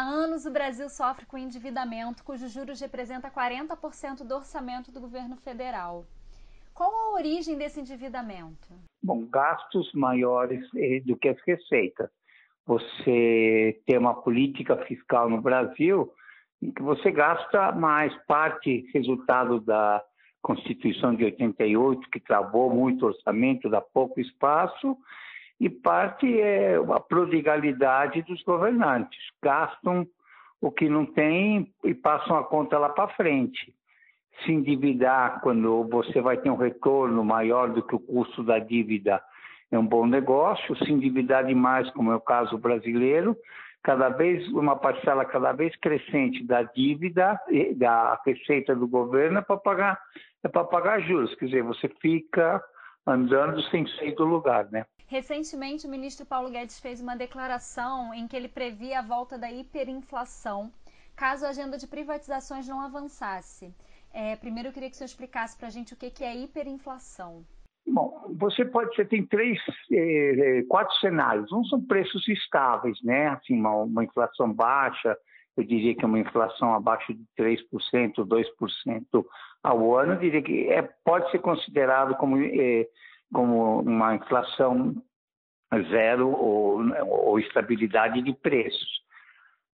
Há anos o Brasil sofre com endividamento, cujos juros representa 40% do orçamento do governo federal. Qual a origem desse endividamento? Bom, gastos maiores eh, do que as receitas. Você tem uma política fiscal no Brasil em que você gasta mais parte resultado da Constituição de 88, que travou muito o orçamento, dá pouco espaço, e parte é a prodigalidade dos governantes. Gastam o que não tem e passam a conta lá para frente. Se endividar quando você vai ter um retorno maior do que o custo da dívida é um bom negócio. Se endividar demais, como é o caso brasileiro, cada vez uma parcela cada vez crescente da dívida da receita do governo é para pagar é para pagar juros. Quer dizer, você fica andando sem sair do lugar, né? Recentemente, o ministro Paulo Guedes fez uma declaração em que ele previa a volta da hiperinflação caso a agenda de privatizações não avançasse. É, primeiro, eu queria que o senhor explicasse para a gente o que, que é hiperinflação. Bom, você pode, você tem três, eh, quatro cenários. Um são preços estáveis, né? Assim, uma, uma inflação baixa, eu diria que é uma inflação abaixo de 3%, 2% ao ano, diria que é, pode ser considerado como eh, como uma inflação zero ou, ou estabilidade de preços.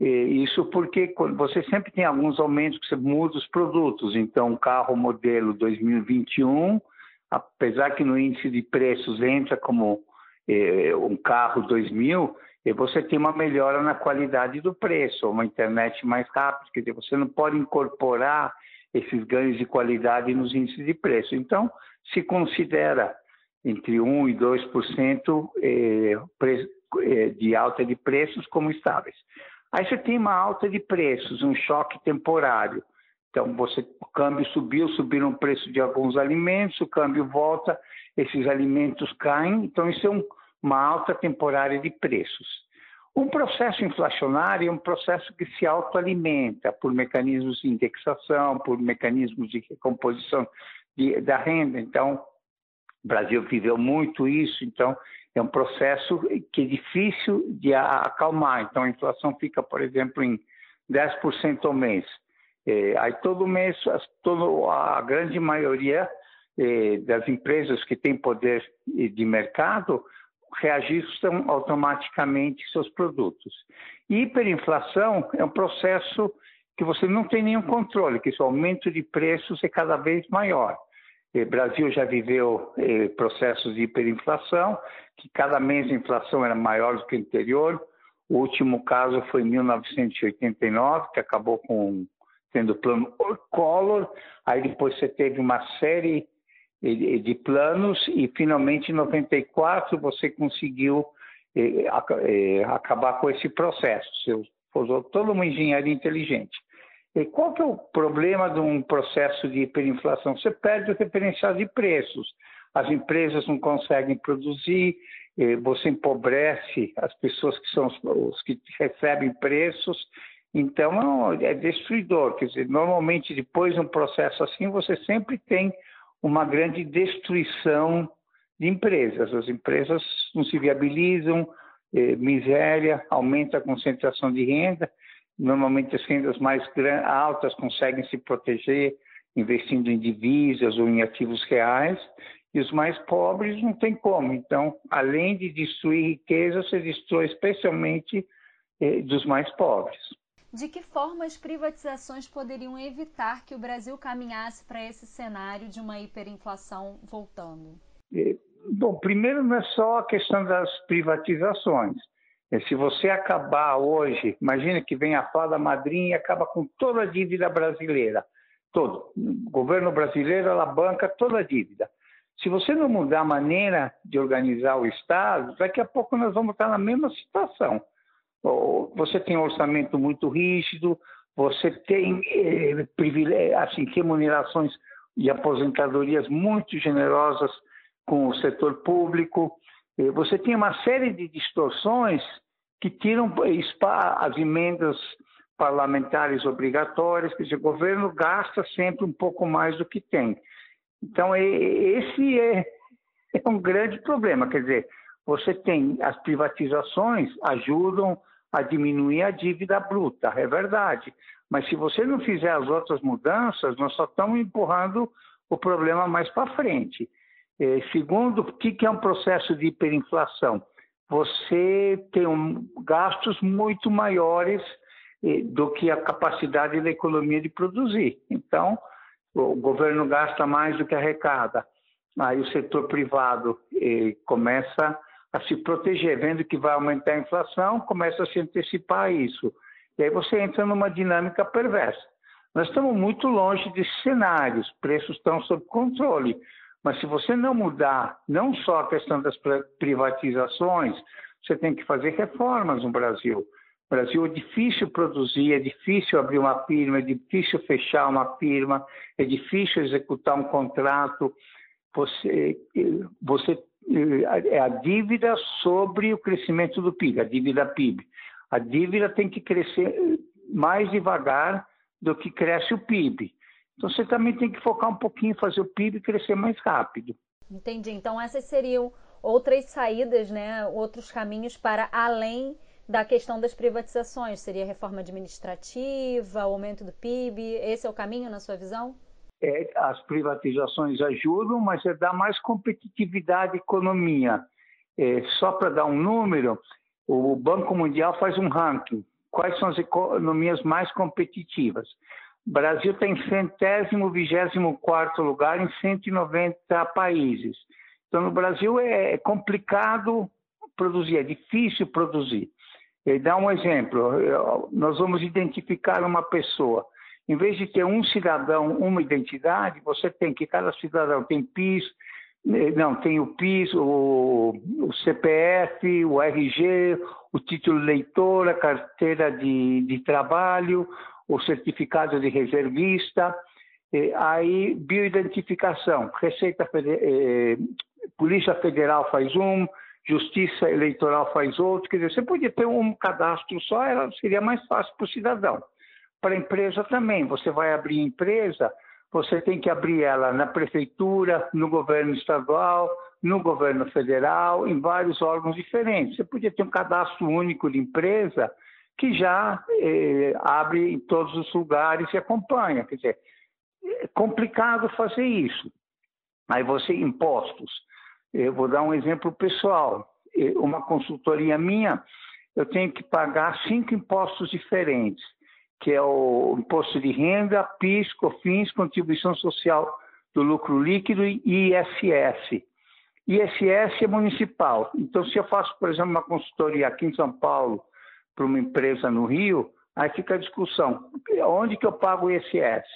Isso porque você sempre tem alguns aumentos que você muda os produtos. Então, carro modelo 2021, apesar que no índice de preços entra como eh, um carro 2000, e você tem uma melhora na qualidade do preço, uma internet mais rápida, quer dizer, você não pode incorporar esses ganhos de qualidade nos índices de preço. Então, se considera entre 1% e 2% eh, eh, de alta de preços como estáveis. Aí você tem uma alta de preços, um choque temporário. Então, você, o câmbio subiu, subiram o preço de alguns alimentos, o câmbio volta, esses alimentos caem, então isso é um, uma alta temporária de preços. Um processo inflacionário é um processo que se autoalimenta por mecanismos de indexação, por mecanismos de recomposição de, da renda. Então, o Brasil viveu muito isso, então é um processo que é difícil de acalmar. Então a inflação fica, por exemplo, em 10% ao mês. É, aí todo mês, todo, a grande maioria é, das empresas que têm poder de mercado reajustam automaticamente seus produtos. hiperinflação é um processo que você não tem nenhum controle, que esse aumento de preços é cada vez maior. O Brasil já viveu eh, processos de hiperinflação, que cada mês a inflação era maior do que o anterior. O último caso foi em 1989, que acabou com tendo o plano Collor. Aí depois você teve uma série de, planos e finalmente em 94 você conseguiu eh, eh, acabar com esse processo. Você usou toda uma engenharia inteligente. E qual que é o problema de um processo de hiperinflação? Você perde o referencial de preços. As empresas não conseguem produzir, você empobrece as pessoas que são os que recebem preços. Então é destruidor. Quer dizer, normalmente depois de um processo assim, você sempre tem uma grande destruição de empresas. As empresas não se viabilizam, eh, miséria, aumenta a concentração de renda Normalmente as rendas mais altas conseguem se proteger investindo em divisas ou em ativos reais, e os mais pobres não tem como. Então, além de destruir riqueza, você destrói especialmente eh, dos mais pobres. De que forma as privatizações poderiam evitar que o Brasil caminhasse para esse cenário de uma hiperinflação voltando? Eh, bom, primeiro não é só a questão das privatizações. Se você acabar hoje, imagina que vem a fada madrinha e acaba com toda a dívida brasileira. Todo. O governo brasileiro ela banca toda a dívida. Se você não mudar a maneira de organizar o Estado, daqui a pouco nós vamos estar na mesma situação. Você tem um orçamento muito rígido, você tem eh, assim, remunerações e aposentadorias muito generosas com o setor público, eh, você tem uma série de distorções que tiram as emendas parlamentares obrigatórias, dizer, o governo gasta sempre um pouco mais do que tem. Então, esse é, é um grande problema, quer dizer, você tem as privatizações ajudam a diminuir a dívida bruta, é verdade. Mas se você não fizer as outras mudanças, nós só estamos empurrando o problema mais para frente. É, segundo, o que, é um processo de hiperinflação? Você tem gastos muito maiores eh, do que a capacidade da economia de produzir. Então, o governo gasta mais do que arrecada. Aí o setor privado eh, começa a se proteger, vendo que vai aumentar a inflação, começa a se antecipar a isso. E aí você entra numa dinâmica perversa. Nós estamos muito longe desses cenários, preços estão sob controle. Mas se você não mudar não só a questão das privatizações, você tem que fazer reformas no Brasil. No Brasil é difícil produzir, é difícil abrir uma firma, é difícil fechar uma firma, é difícil executar um contrato. Você, você é a dívida sobre o crescimento do PIB, a dívida PIB. A dívida tem que crescer mais devagar do que cresce o PIB. Então você também tem que focar um pouquinho, fazer o PIB crescer mais rápido. Entendi. Então essas seriam outras saídas, né? outros caminhos para além da questão das privatizações. Seria reforma administrativa, aumento do PIB. Esse é o caminho na sua visão? É, as privatizações ajudam, mas é dar mais competitividade à economia. É, só para dar um número, o Banco Mundial faz um ranking. Quais são as economias mais competitivas? O Brasil está em centésimo, vigésimo quarto lugar em 190 países. Então, no Brasil é, é complicado produzir, é difícil produzir. E dá um exemplo: nós vamos identificar uma pessoa. Em vez de ter um cidadão, uma identidade, você tem que cada cidadão tem PIS, eh, não, tem o PIS, o, o CPF, o RG, o título leitor, a carteira de, de trabalho, o certificado de reservista, eh, aí bioidentificação, Receita eh, Polícia Federal faz um, Justiça Eleitoral faz outro, quer dizer, você podia ter um cadastro só, seria mais fácil para o cidadão. Para a empresa também, você vai abrir empresa, você tem que abrir ela na prefeitura, no governo estadual, no governo federal, em vários órgãos diferentes. Você podia ter um cadastro único de empresa que já eh, abre em todos os lugares e acompanha. Quer dizer, é complicado fazer isso. Aí você, impostos. Eu vou dar um exemplo pessoal. Uma consultoria minha, eu tenho que pagar cinco impostos diferentes, que é o imposto de renda, PIS, COFINS, contribuição social do lucro líquido e ISS. ISS é municipal. Então, se eu faço, por exemplo, uma consultoria aqui em São Paulo para uma empresa no Rio, aí fica a discussão. Onde que eu pago o ISS?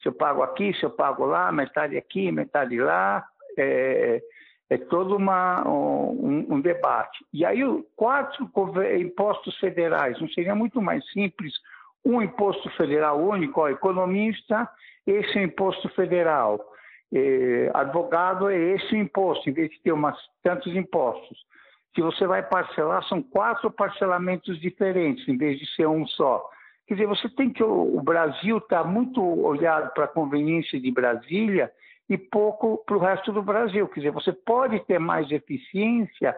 Se eu pago aqui, se eu pago lá, metade aqui, metade lá, é, é todo uma, um, um, debate. E aí, quatro impostos federais, não seria muito mais simples um imposto federal único, ó, economista, esse é imposto federal, é, advogado é esse imposto, em vez de ter umas, tantos impostos que você vai parcelar, são quatro parcelamentos diferentes, em vez de ser um só. Quer dizer, você tem que. O Brasil está muito olhado para a conveniência de Brasília e pouco para o resto do Brasil. Quer dizer, você pode ter mais eficiência,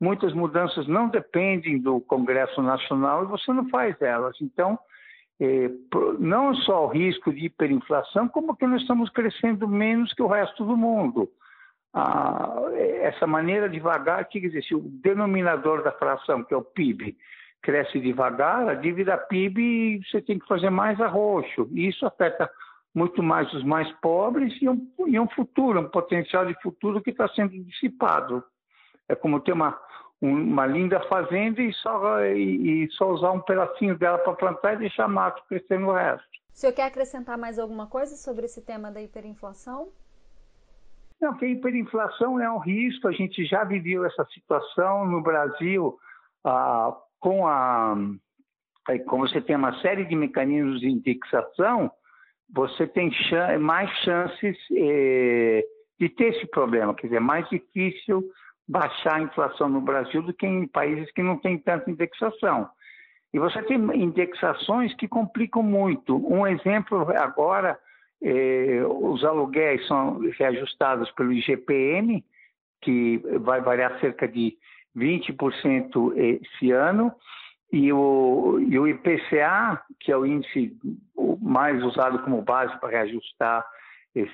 muitas mudanças não dependem do Congresso Nacional e você não faz elas. Então, não só o risco de hiperinflação, como que nós estamos crescendo menos que o resto do mundo ah, essa maneira devagar, quer dizer, se o denominador da fração, que é o PIB, cresce devagar, a dívida PIB você tem que fazer mais arroxo. E isso afeta muito mais os mais pobres e um, e um futuro, um potencial de futuro que está sendo dissipado. É como ter uma, uma linda fazenda e só, e, e só usar um pedacinho dela para plantar e deixar mato crescer no resto. O senhor quer acrescentar mais alguma coisa sobre esse tema da hiperinflação? Não, que a hiperinflação é um risco, a gente já viveu essa situação no Brasil ah, com a. Como você tem uma série de mecanismos de indexação, você tem mais chances eh, de ter esse problema, quer dizer, é mais difícil baixar a inflação no Brasil do que em países que não têm tanta indexação. E você tem indexações que complicam muito. Um exemplo agora eh, os aluguéis são reajustados pelo IGPM, que vai variar cerca de 20% esse ano, E o, e o IPCA, que é o índice mais usado como base para reajustar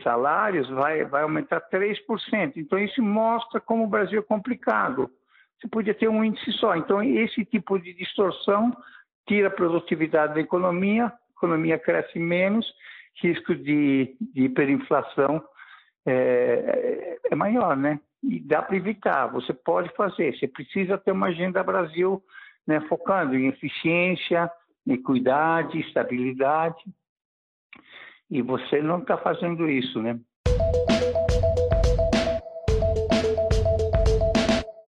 salários, vai, vai aumentar 3%. Então, isso mostra como o Brasil é complicado. Você podia ter um índice só. Então, esse tipo de distorção tira a produtividade da economia, a economia cresce menos, risco de, de hiperinflação é, é, maior, né? E dá para evitar, você pode fazer. Você precisa ter uma agenda Brasil né, focando em eficiência, equidade, estabilidade. E você não está fazendo isso, né?